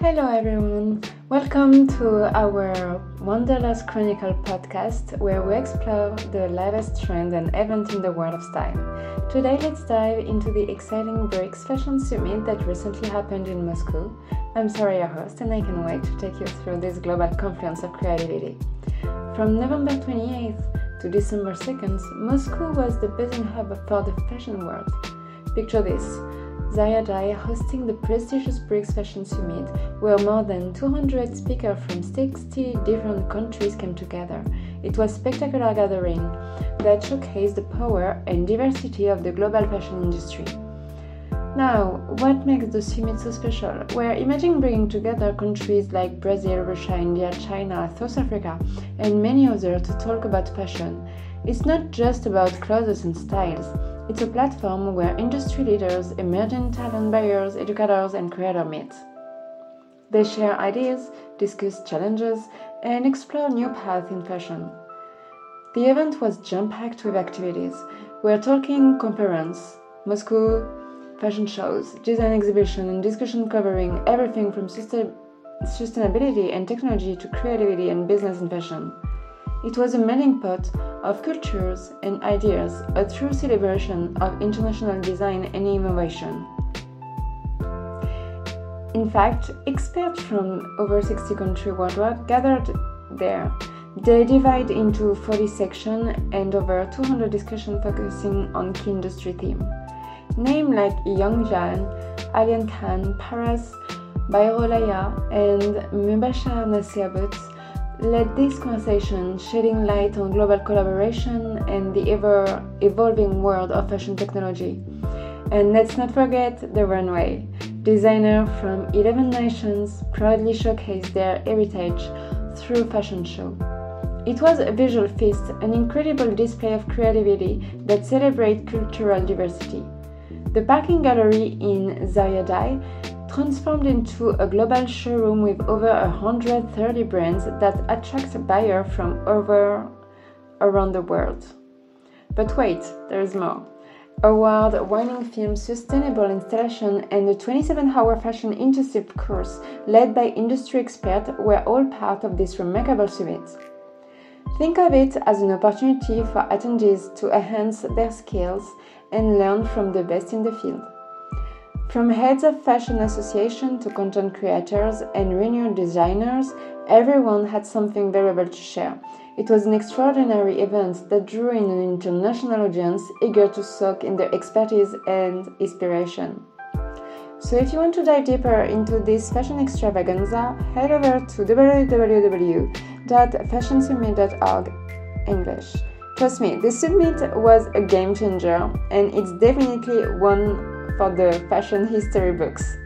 Hello, everyone. Welcome to our Wanderlust Chronicle podcast, where we explore the latest trend and event in the world of style. Today, let's dive into the exciting BRICS Fashion Summit that recently happened in Moscow. I'm Sarah, your host, and I can wait to take you through this global confluence of creativity. From November 28th to December 2nd, Moscow was the buzzing hub for the fashion world. Picture this Zaryadye hosting the prestigious BRICS Fashion Summit, where more than 200 speakers from 60 different countries came together. It was a spectacular gathering that showcased the power and diversity of the global fashion industry. Now, what makes the summit so special? We're imagining bringing together countries like Brazil, Russia, India, China, South Africa, and many others to talk about fashion. It's not just about clothes and styles. It's a platform where industry leaders, emerging talent buyers, educators, and creators meet. They share ideas, discuss challenges, and explore new paths in fashion. The event was jam packed with activities. We're talking conference, Moscow, fashion shows, design exhibition, and discussion covering everything from sustainability and technology to creativity and business and fashion. It was a melting pot of cultures and ideas, a true celebration of international design and innovation. In fact, experts from over 60 countries worldwide gathered there. They divide into 40 sections and over 200 discussions focusing on key industry themes. Names like Yang Jian, Alian Khan, Paras, Bayrolaya, and Mubashir Nasiabut led this conversation, shedding light on global collaboration and the ever evolving world of fashion technology. And let's not forget the runway. Designers from 11 nations proudly showcased their heritage through fashion show. It was a visual feast, an incredible display of creativity that celebrated cultural diversity. The parking gallery in Zaryadye transformed into a global showroom with over 130 brands that attracts buyers from over around the world. But wait, there is more. Award winning film Sustainable Installation and the 27 hour fashion intensive course led by industry experts were all part of this remarkable summit. Think of it as an opportunity for attendees to enhance their skills and learn from the best in the field. From heads of fashion association to content creators and renowned designers, everyone had something valuable to share. It was an extraordinary event that drew in an international audience eager to soak in their expertise and inspiration. So if you want to dive deeper into this fashion extravaganza, head over to www.fashionsummit.org English. Trust me, this summit was a game changer and it's definitely one for the fashion history books.